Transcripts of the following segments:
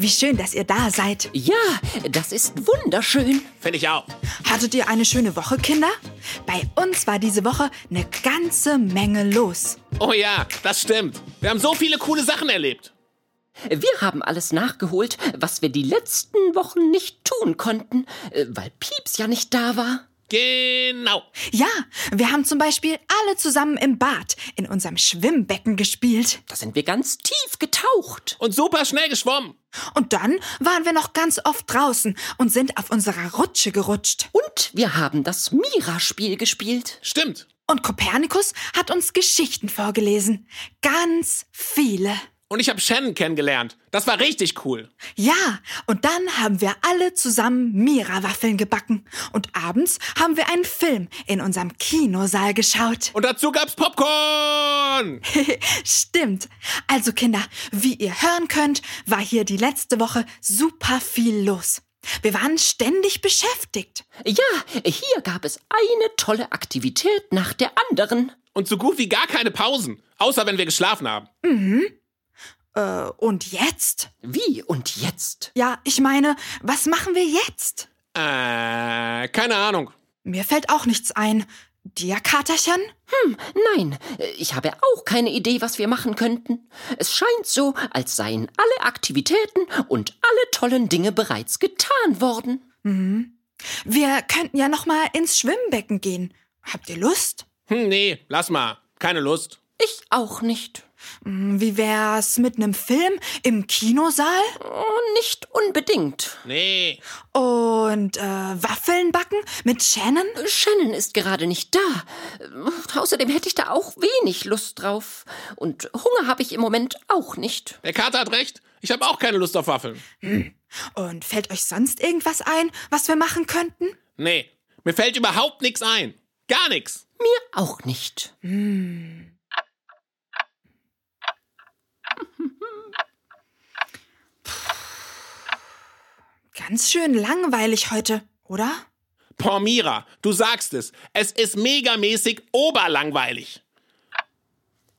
Wie schön, dass ihr da seid. Ja, das ist wunderschön. Finde ich auch. Hattet ihr eine schöne Woche, Kinder? Bei uns war diese Woche eine ganze Menge los. Oh ja, das stimmt. Wir haben so viele coole Sachen erlebt. Wir haben alles nachgeholt, was wir die letzten Wochen nicht tun konnten, äh, weil Pieps ja nicht da war. Genau. Ja, wir haben zum Beispiel alle zusammen im Bad in unserem Schwimmbecken gespielt. Da sind wir ganz tief getaucht. Und super schnell geschwommen. Und dann waren wir noch ganz oft draußen und sind auf unserer Rutsche gerutscht. Und wir haben das Mira-Spiel gespielt. Stimmt. Und Kopernikus hat uns Geschichten vorgelesen. Ganz viele. Und ich habe Shannon kennengelernt. Das war richtig cool. Ja, und dann haben wir alle zusammen Mira-Waffeln gebacken. Und abends haben wir einen Film in unserem Kinosaal geschaut. Und dazu gab's Popcorn. Stimmt. Also Kinder, wie ihr hören könnt, war hier die letzte Woche super viel los. Wir waren ständig beschäftigt. Ja, hier gab es eine tolle Aktivität nach der anderen. Und so gut wie gar keine Pausen. Außer wenn wir geschlafen haben. Äh, und jetzt? Wie und jetzt? Ja, ich meine, was machen wir jetzt? Äh, keine Ahnung. Mir fällt auch nichts ein. Dir, Katerchen? Nein, ich habe auch keine Idee, was wir machen könnten. Es scheint so, als seien alle Aktivitäten und alle tollen Dinge bereits getan worden. Wir könnten ja noch mal ins Schwimmbecken gehen. Habt ihr Lust? Hm, nee, lass mal. Keine Lust. Ich auch nicht. Hm, Wie wär's mit einem Film im Kinosaal? Oh, nicht unbedingt. Nee. Und äh, Waffeln backen mit Shannon? Shannon ist gerade nicht da. Außerdem hätte ich da auch wenig Lust drauf. Und Hunger habe ich im Moment auch nicht. Der Kater hat recht. Ich habe auch keine Lust auf Waffeln. Und fällt euch sonst irgendwas ein, was wir machen könnten? Nee. Mir fällt überhaupt nichts ein. Gar nichts. Mir auch nicht. Ganz schön langweilig heute, oder? Boah, Mira, du sagst es. Es ist megamäßig oberlangweilig.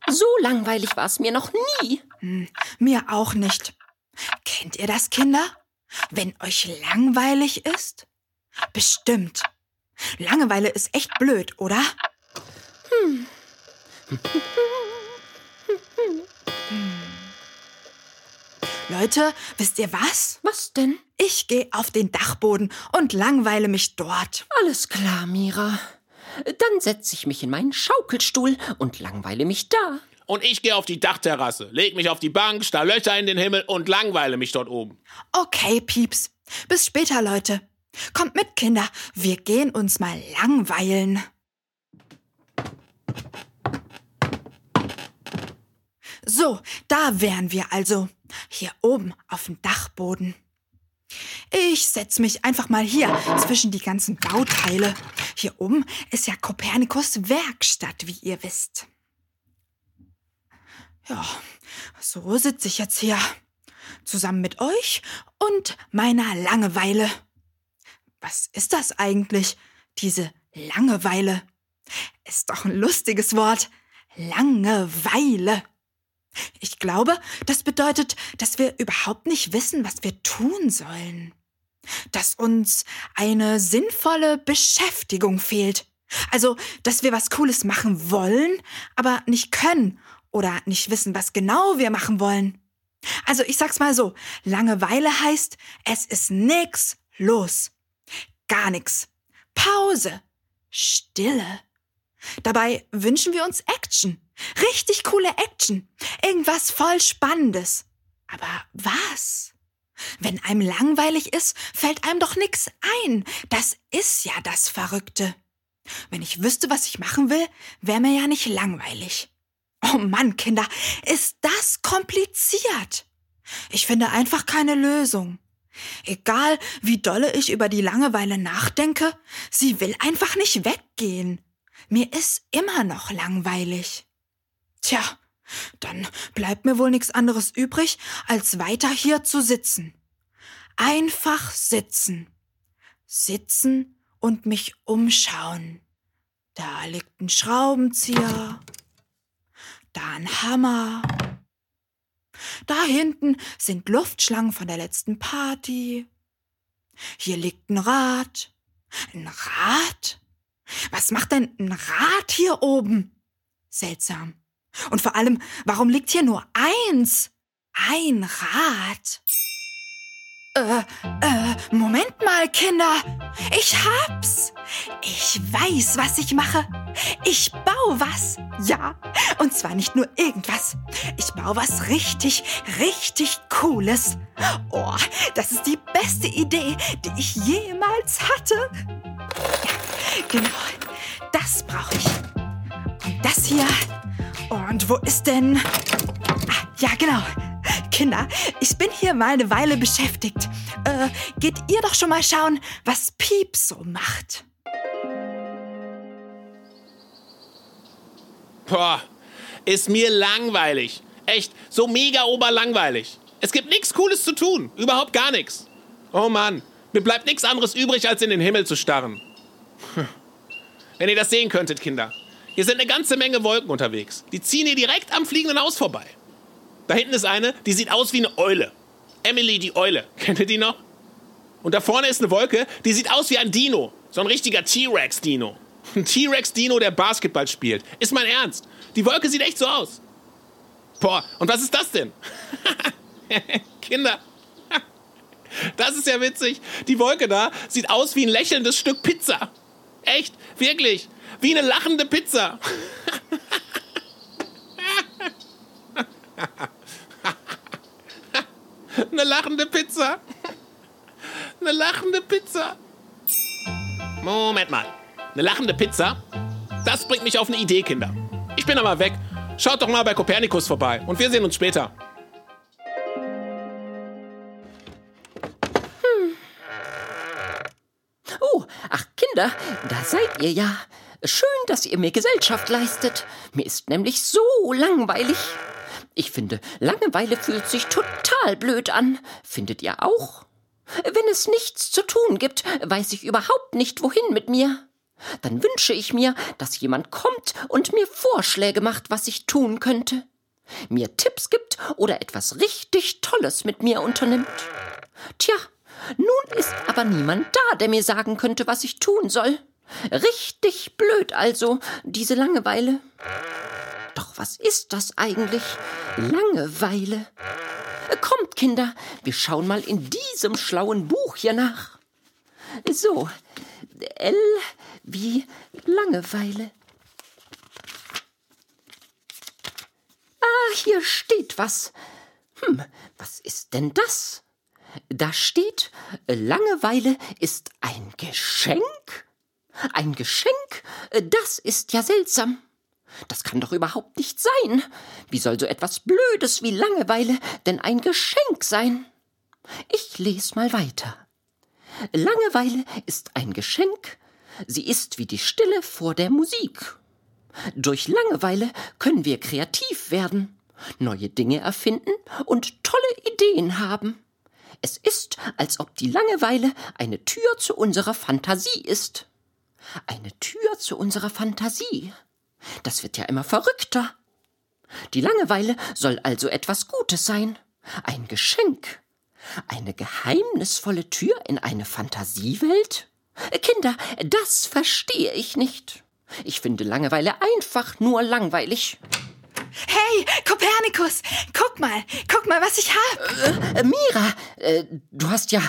So langweilig war es mir noch nie. Mir auch nicht. Kennt ihr das, Kinder? Wenn euch langweilig ist? Bestimmt. Langeweile ist echt blöd, oder? Hm. Leute, wisst ihr was? Was denn? Ich gehe auf den Dachboden und langweile mich dort. Alles klar, Mira. Dann setze ich mich in meinen Schaukelstuhl und langweile mich da. Und ich gehe auf die Dachterrasse, leg mich auf die Bank, starr Löcher in den Himmel und langweile mich dort oben. Okay, Pieps. Bis später, Leute. Kommt mit, Kinder. Wir gehen uns mal langweilen. So, da wären wir also. Hier oben auf dem Dachboden. Ich setz mich einfach mal hier zwischen die ganzen Bauteile. Hier oben ist ja Kopernikus Werkstatt, wie ihr wisst. Ja, so sitze ich jetzt hier. Zusammen mit euch und meiner Langeweile. Was ist das eigentlich, diese Langeweile? Ist doch ein lustiges Wort. Langeweile. Ich glaube, das bedeutet, dass wir überhaupt nicht wissen, was wir tun sollen. Dass uns eine sinnvolle Beschäftigung fehlt. Also, dass wir was Cooles machen wollen, aber nicht können oder nicht wissen, was genau wir machen wollen. Also, ich sag's mal so, Langeweile heißt, es ist nix los. Gar nix. Pause. Stille. Dabei wünschen wir uns Action. Richtig coole Action. Irgendwas voll Spannendes. Aber was? Wenn einem langweilig ist, fällt einem doch nix ein. Das ist ja das Verrückte. Wenn ich wüsste, was ich machen will, wäre mir ja nicht langweilig. Oh Mann, Kinder, ist das kompliziert. Ich finde einfach keine Lösung. Egal, wie dolle ich über die Langeweile nachdenke, sie will einfach nicht weggehen. Mir ist immer noch langweilig. Tja, dann bleibt mir wohl nichts anderes übrig, als weiter hier zu sitzen. Einfach sitzen. Sitzen und mich umschauen. Da liegt ein Schraubenzieher. Da ein Hammer. Da hinten sind Luftschlangen von der letzten Party. Hier liegt ein Rad. Ein Rad? Was macht denn ein Rad hier oben? Seltsam. Und vor allem, warum liegt hier nur eins? Ein Rad. Äh, äh, Moment mal, Kinder. Ich hab's. Ich weiß, was ich mache. Ich baue was. Ja, und zwar nicht nur irgendwas. Ich baue was richtig, richtig Cooles. Oh, das ist die beste Idee, die ich jemals hatte. Ja, genau. Das brauche ich. Und das hier. Und wo ist denn... Ah, ja, genau. Kinder, ich bin hier mal eine Weile beschäftigt. Äh, geht ihr doch schon mal schauen, was Piep so macht. Boah, ist mir langweilig. Echt, so mega oberlangweilig. Es gibt nichts Cooles zu tun. Überhaupt gar nichts. Oh Mann, mir bleibt nichts anderes übrig, als in den Himmel zu starren. Wenn ihr das sehen könntet, Kinder. Hier sind eine ganze Menge Wolken unterwegs. Die ziehen hier direkt am fliegenden Haus vorbei. Da hinten ist eine, die sieht aus wie eine Eule. Emily die Eule. Kennt ihr die noch? Und da vorne ist eine Wolke, die sieht aus wie ein Dino. So ein richtiger T-Rex-Dino. Ein T-Rex-Dino, der Basketball spielt. Ist mein Ernst. Die Wolke sieht echt so aus. Boah, und was ist das denn? Kinder. Das ist ja witzig. Die Wolke da sieht aus wie ein lächelndes Stück Pizza. Echt, wirklich. Wie eine lachende Pizza. Eine lachende Pizza. Eine lachende Pizza. Moment mal. Eine lachende Pizza? Das bringt mich auf eine Idee, Kinder. Ich bin aber weg. Schaut doch mal bei Kopernikus vorbei und wir sehen uns später. Oh, ach Kinder, da seid ihr ja. Schön, dass ihr mir Gesellschaft leistet. Mir ist nämlich so langweilig. Ich finde, Langeweile fühlt sich total blöd an. Findet ihr auch? Wenn es nichts zu tun gibt, weiß ich überhaupt nicht, wohin mit mir. Dann wünsche ich mir, dass jemand kommt und mir Vorschläge macht, was ich tun könnte. Mir Tipps gibt oder etwas richtig Tolles mit mir unternimmt. Tja, nun ist aber niemand da, der mir sagen könnte, was ich tun soll. Richtig blöd also, diese Langeweile. Doch was ist das eigentlich? Langeweile. Kommt, Kinder, wir schauen mal in diesem schlauen Buch hier nach. So, L wie Langeweile. Ah, hier steht was. Hm, was ist denn das? Da steht, Langeweile ist ein Geschenk? Ein Geschenk? Das ist ja seltsam. Das kann doch überhaupt nicht sein. Wie soll so etwas Blödes wie Langeweile denn ein Geschenk sein? Ich les mal weiter. Langeweile ist ein Geschenk, sie ist wie die Stille vor der Musik. Durch Langeweile können wir kreativ werden, neue Dinge erfinden und tolle Ideen haben. Es ist, als ob die Langeweile eine Tür zu unserer Fantasie ist. Eine Tür zu unserer Fantasie. Das wird ja immer verrückter. Die Langeweile soll also etwas Gutes sein, ein Geschenk, eine geheimnisvolle Tür in eine Fantasiewelt? Kinder, das verstehe ich nicht. Ich finde Langeweile einfach nur langweilig. Hey, Kopernikus, guck mal, guck mal, was ich hab. Äh, Mira, äh, du hast ja.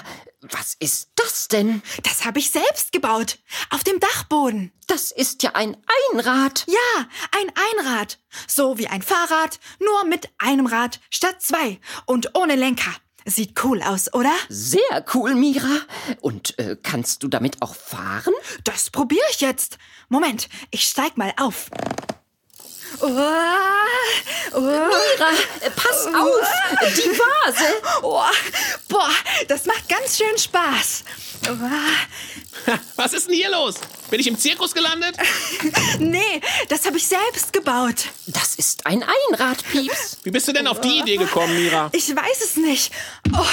Was ist das denn? Das habe ich selbst gebaut. Auf dem Dachboden. Das ist ja ein Einrad. Ja, ein Einrad. So wie ein Fahrrad, nur mit einem Rad statt zwei und ohne Lenker. Sieht cool aus, oder? Sehr cool, Mira. Und äh, kannst du damit auch fahren? Das probiere ich jetzt. Moment, ich steig mal auf. Oh, oh, Mira, äh, pass auf! Die Vase! oh, boah, das macht ganz schön Spaß. Oh, Was ist denn hier los? Bin ich im Zirkus gelandet? nee, das habe ich selbst gebaut. Das ist ein Einrad, Pieps. Wie bist du denn auf die Idee gekommen, Mira? Ich weiß es nicht. Oh,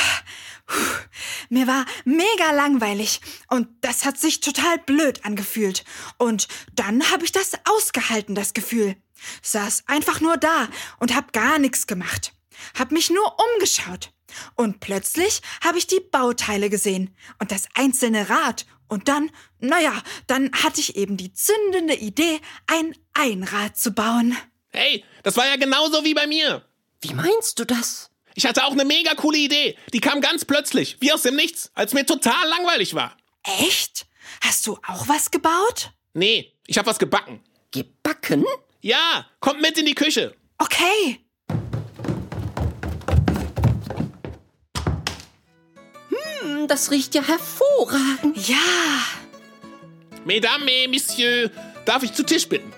mir war mega langweilig und das hat sich total blöd angefühlt. Und dann habe ich das ausgehalten, das Gefühl. Saß einfach nur da und hab gar nichts gemacht. Hab mich nur umgeschaut. Und plötzlich habe ich die Bauteile gesehen und das einzelne Rad. Und dann, naja, dann hatte ich eben die zündende Idee, ein Einrad zu bauen. Hey, das war ja genauso wie bei mir. Wie meinst du das? Ich hatte auch eine mega coole Idee. Die kam ganz plötzlich, wie aus dem Nichts, als mir total langweilig war. Echt? Hast du auch was gebaut? Nee, ich habe was gebacken. Gebacken? Ja, kommt mit in die Küche. Okay. Hm, Das riecht ja hervorragend. Ja. Mesdames et Messieurs, darf ich zu Tisch bitten?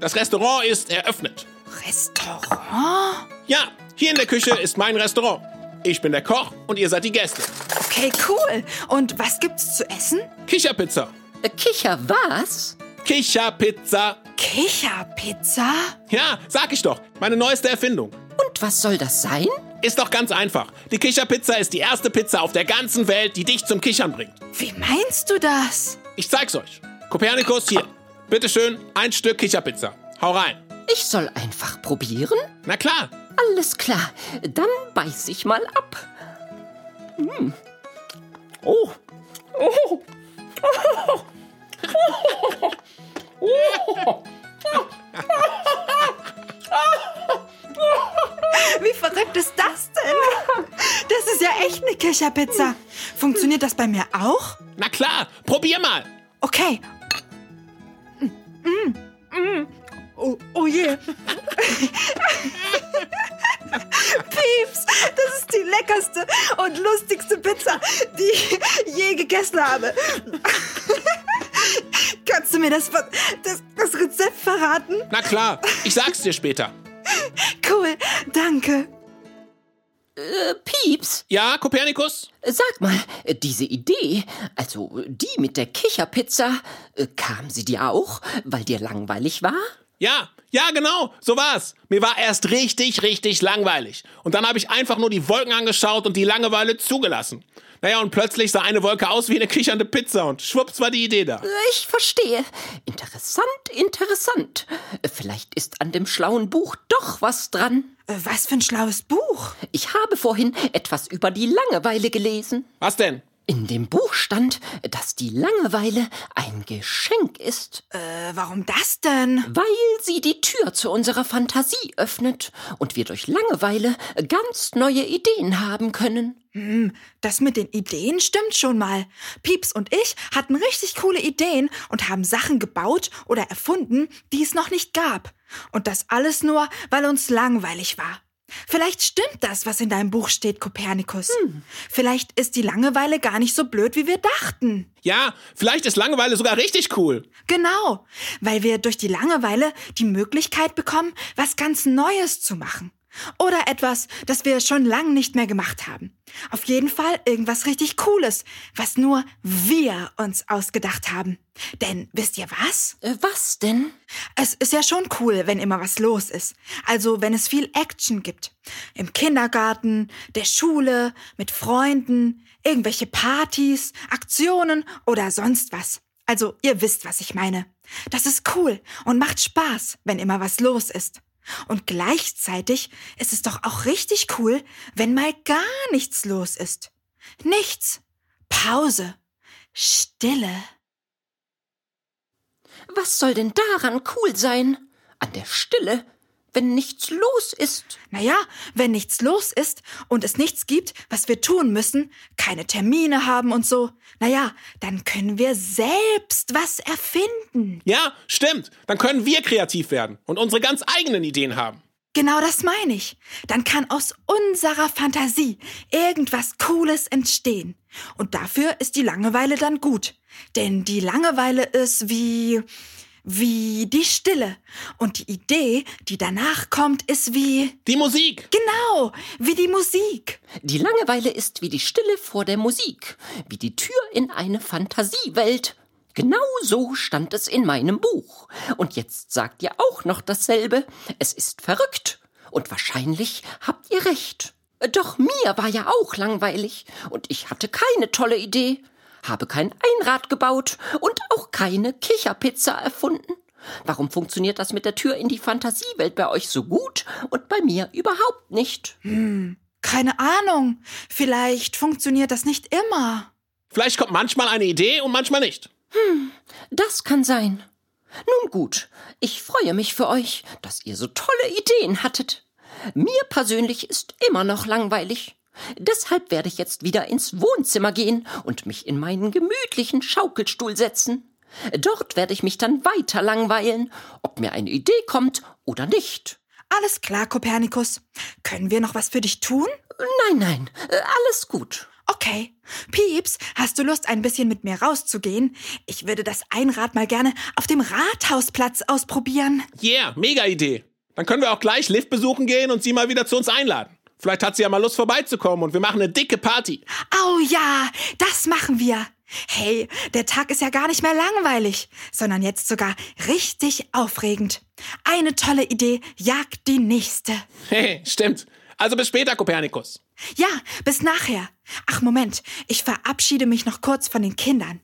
Das Restaurant ist eröffnet. Restaurant? Ja, hier in der Küche ist mein Restaurant. Ich bin der Koch und ihr seid die Gäste. Okay, cool. Und was gibt's zu essen? Kicherpizza. Äh, Kicher was? Kicherpizza. Kicherpizza? Ja, sag ich doch. Meine neueste Erfindung. Und was soll das sein? Ist doch ganz einfach. Die Kicherpizza ist die erste Pizza auf der ganzen Welt, die dich zum Kichern bringt. Wie meinst du das? Ich zeig's euch. Kopernikus, hier. Bitteschön, ein Stück Kicherpizza. Hau rein. Ich soll einfach probieren? Na klar. Alles klar, dann beiß ich mal ab. Hm. Oh. Oh. Wie verrückt ist das denn? Das ist ja echt eine Kicherpizza. Funktioniert das bei mir auch? Na klar, probier mal. Okay. Mm, mm. Oh, oh je. Pieps, das ist die leckerste und lustigste Pizza, die ich je gegessen habe. Kannst du mir das, das, das Rezept verraten? Na klar, ich sag's dir später. Cool, danke. Äh, Pieps, Ja, Kopernikus? sag mal, diese Idee, also die mit der Kicherpizza, äh, kam sie dir auch, weil dir langweilig war? Ja, ja, genau, so war's. Mir war erst richtig, richtig langweilig. Und dann habe ich einfach nur die Wolken angeschaut und die Langeweile zugelassen. Naja, und plötzlich sah eine Wolke aus wie eine kichernde Pizza und schwupps war die Idee da. Ich verstehe. Interessant, interessant. Vielleicht ist an dem schlauen Buch doch was dran. Äh, Was für ein schlaues Buch. Ich habe vorhin etwas über die Langeweile gelesen. Was denn? In dem Buch stand, dass die Langeweile ein Geschenk ist, Äh, warum das denn? weil sie die Tür zu unserer Fantasie öffnet und wir durch Langeweile ganz neue Ideen haben können. Das mit den Ideen stimmt schon mal. Pieps und ich hatten richtig coole Ideen und haben Sachen gebaut oder erfunden, die es noch nicht gab. Und das alles nur, weil uns langweilig war. Vielleicht stimmt das, was in deinem Buch steht, Kopernikus. Vielleicht ist die Langeweile gar nicht so blöd, wie wir dachten. Ja, vielleicht ist Langeweile sogar richtig cool. Genau, weil wir durch die Langeweile die Möglichkeit bekommen, was ganz Neues zu machen. Oder etwas, das wir schon lang nicht mehr gemacht haben. Auf jeden Fall irgendwas richtig Cooles, was nur wir uns ausgedacht haben. Denn wisst ihr was? Äh, Was denn? Es ist ja schon cool, wenn immer was los ist. Also wenn es viel Action gibt. Im Kindergarten, der Schule, mit Freunden, irgendwelche Partys, Aktionen oder sonst was. Also ihr wisst, was ich meine. Das ist cool und macht Spaß, wenn immer was los ist. Und gleichzeitig ist es doch auch richtig cool, wenn mal gar nichts los ist. Nichts. Pause. Stille. Was soll denn daran cool sein? An der Stille, wenn nichts los ist. Naja, wenn nichts los ist und es nichts gibt, was wir tun müssen, keine Termine haben und so, naja, dann können wir selbst was erfinden. Ja, stimmt. Dann können wir kreativ werden und unsere ganz eigenen Ideen haben. Genau das meine ich. Dann kann aus unserer Fantasie irgendwas Cooles entstehen. Und dafür ist die Langeweile dann gut. Denn die Langeweile ist wie, wie die Stille. Und die Idee, die danach kommt, ist wie. Die Musik. Genau, wie die Musik. Die Langeweile ist wie die Stille vor der Musik, wie die Tür in eine Fantasiewelt. Genau so stand es in meinem Buch. Und jetzt sagt ihr auch noch dasselbe. Es ist verrückt. Und wahrscheinlich habt ihr recht. Doch mir war ja auch langweilig. Und ich hatte keine tolle Idee habe kein Einrad gebaut und auch keine Kicherpizza erfunden. Warum funktioniert das mit der Tür in die Fantasiewelt bei euch so gut und bei mir überhaupt nicht? Hm, keine Ahnung. Vielleicht funktioniert das nicht immer. Vielleicht kommt manchmal eine Idee und manchmal nicht. Hm, das kann sein. Nun gut, ich freue mich für euch, dass ihr so tolle Ideen hattet. Mir persönlich ist immer noch langweilig. Deshalb werde ich jetzt wieder ins Wohnzimmer gehen und mich in meinen gemütlichen Schaukelstuhl setzen. Dort werde ich mich dann weiter langweilen, ob mir eine Idee kommt oder nicht. Alles klar, Kopernikus. Können wir noch was für dich tun? Nein, nein, alles gut. Okay. Pieps, hast du Lust, ein bisschen mit mir rauszugehen? Ich würde das Einrad mal gerne auf dem Rathausplatz ausprobieren. Yeah, mega Idee. Dann können wir auch gleich Lift besuchen gehen und sie mal wieder zu uns einladen. Vielleicht hat sie ja mal Lust vorbeizukommen und wir machen eine dicke Party. Oh ja, das machen wir. Hey, der Tag ist ja gar nicht mehr langweilig, sondern jetzt sogar richtig aufregend. Eine tolle Idee jagt die nächste. Hey, stimmt. Also bis später, Kopernikus. Ja, bis nachher. Ach Moment, ich verabschiede mich noch kurz von den Kindern.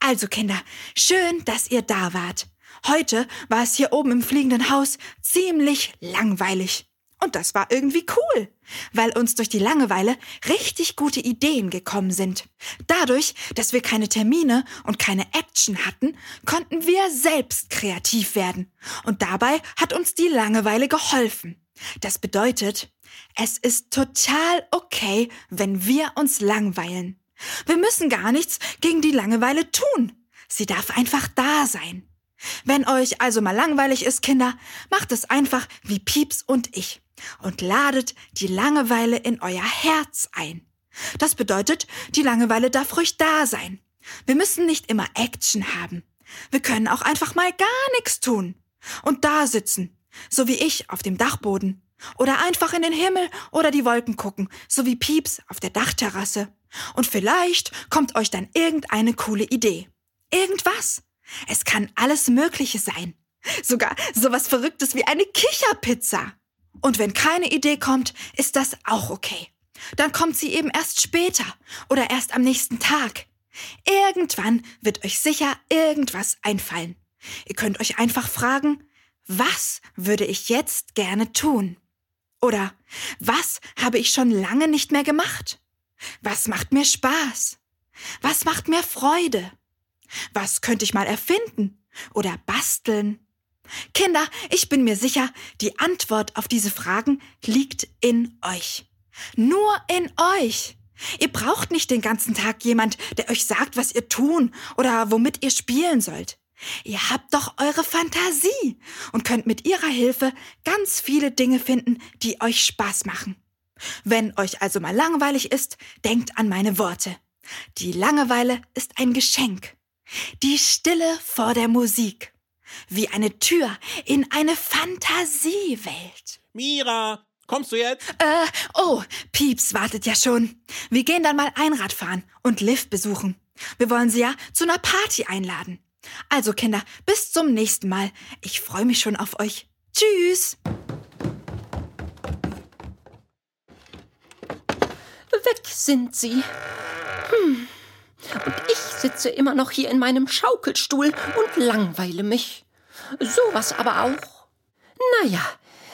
Also Kinder, schön, dass ihr da wart. Heute war es hier oben im fliegenden Haus ziemlich langweilig. Und das war irgendwie cool, weil uns durch die Langeweile richtig gute Ideen gekommen sind. Dadurch, dass wir keine Termine und keine Action hatten, konnten wir selbst kreativ werden. Und dabei hat uns die Langeweile geholfen. Das bedeutet, es ist total okay, wenn wir uns langweilen. Wir müssen gar nichts gegen die Langeweile tun. Sie darf einfach da sein. Wenn euch also mal langweilig ist, Kinder, macht es einfach wie Pieps und ich und ladet die Langeweile in euer Herz ein. Das bedeutet, die Langeweile darf ruhig da sein. Wir müssen nicht immer Action haben. Wir können auch einfach mal gar nichts tun. Und da sitzen, so wie ich auf dem Dachboden. Oder einfach in den Himmel oder die Wolken gucken, so wie Pieps auf der Dachterrasse. Und vielleicht kommt euch dann irgendeine coole Idee. Irgendwas. Es kann alles Mögliche sein. Sogar sowas Verrücktes wie eine Kicherpizza. Und wenn keine Idee kommt, ist das auch okay. Dann kommt sie eben erst später oder erst am nächsten Tag. Irgendwann wird euch sicher irgendwas einfallen. Ihr könnt euch einfach fragen, was würde ich jetzt gerne tun? Oder was habe ich schon lange nicht mehr gemacht? Was macht mir Spaß? Was macht mir Freude? Was könnte ich mal erfinden oder basteln? Kinder, ich bin mir sicher, die Antwort auf diese Fragen liegt in euch. Nur in euch. Ihr braucht nicht den ganzen Tag jemand, der euch sagt, was ihr tun oder womit ihr spielen sollt. Ihr habt doch eure Fantasie und könnt mit ihrer Hilfe ganz viele Dinge finden, die euch Spaß machen. Wenn euch also mal langweilig ist, denkt an meine Worte. Die Langeweile ist ein Geschenk. Die Stille vor der Musik wie eine Tür in eine Fantasiewelt. Mira, kommst du jetzt? Äh, oh, Pieps wartet ja schon. Wir gehen dann mal Einrad fahren und Liv besuchen. Wir wollen sie ja zu einer Party einladen. Also Kinder, bis zum nächsten Mal. Ich freue mich schon auf euch. Tschüss. Weg sind sie. Und ich sitze immer noch hier in meinem Schaukelstuhl und langweile mich. Sowas aber auch. Naja,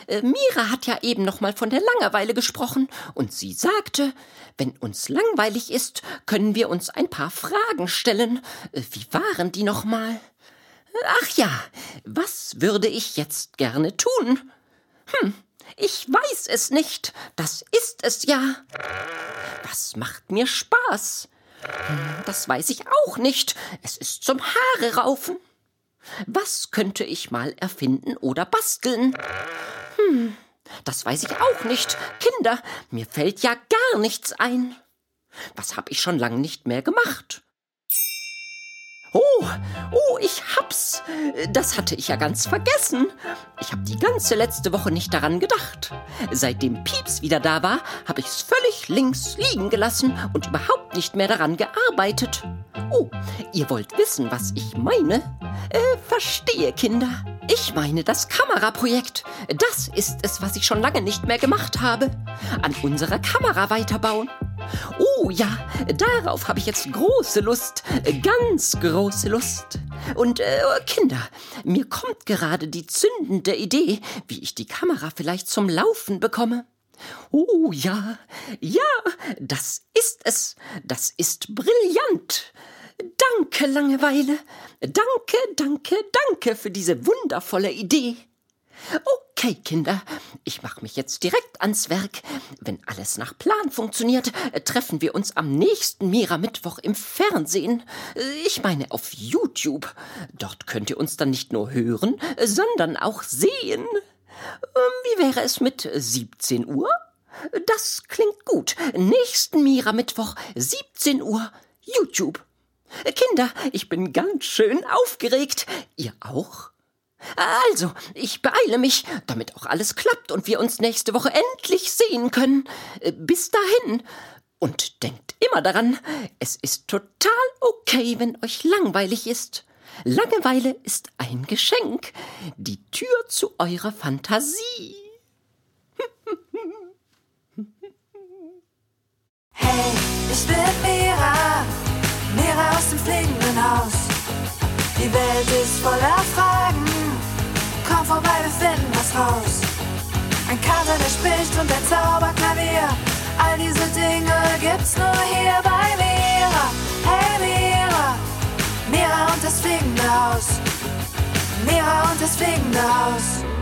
äh, Mira hat ja eben noch mal von der Langeweile gesprochen und sie sagte, wenn uns langweilig ist, können wir uns ein paar Fragen stellen. Äh, wie waren die noch mal? Ach ja, was würde ich jetzt gerne tun? Hm, ich weiß es nicht. Das ist es ja. Was macht mir Spaß? Das weiß ich auch nicht. Es ist zum Haare raufen. Was könnte ich mal erfinden oder basteln? Hm, das weiß ich auch nicht. Kinder, mir fällt ja gar nichts ein. Was hab ich schon lang nicht mehr gemacht? Oh, Oh, ich hab's. Das hatte ich ja ganz vergessen. Ich habe die ganze letzte Woche nicht daran gedacht. Seitdem Pieps wieder da war, habe ich's völlig links liegen gelassen und überhaupt nicht mehr daran gearbeitet. Oh, ihr wollt wissen, was ich meine? Äh, verstehe, Kinder. Ich meine das Kameraprojekt. Das ist es, was ich schon lange nicht mehr gemacht habe. An unserer Kamera weiterbauen. Oh ja, darauf habe ich jetzt große Lust, ganz große Lust. Und äh, Kinder, mir kommt gerade die zündende Idee, wie ich die Kamera vielleicht zum Laufen bekomme. Oh ja, ja, das ist es. Das ist brillant. Danke, Langeweile. Danke, danke, danke für diese wundervolle Idee. Okay, Kinder, ich mache mich jetzt direkt ans Werk. Wenn alles nach Plan funktioniert, treffen wir uns am nächsten Mira-Mittwoch im Fernsehen. Ich meine auf YouTube. Dort könnt ihr uns dann nicht nur hören, sondern auch sehen. Wie wäre es mit 17 Uhr? Das klingt gut. Nächsten Mira-Mittwoch, 17 Uhr, YouTube. Kinder, ich bin ganz schön aufgeregt. Ihr auch? Also, ich beeile mich, damit auch alles klappt und wir uns nächste Woche endlich sehen können. Bis dahin. Und denkt immer daran, es ist total okay, wenn euch langweilig ist. Langeweile ist ein Geschenk, die Tür zu eurer Fantasie. Hey, ich bin Mira, Mira aus dem fliegenden Haus. Die Welt ist voller Fragen, komm vorbei, wir finden was raus. Ein Kater, der spricht und ein Zauberklavier, all diese Dinge gibt's nur hier bei Mira. Hey Mira, Mira und das fliegende Haus. Mira und das fliegende Haus.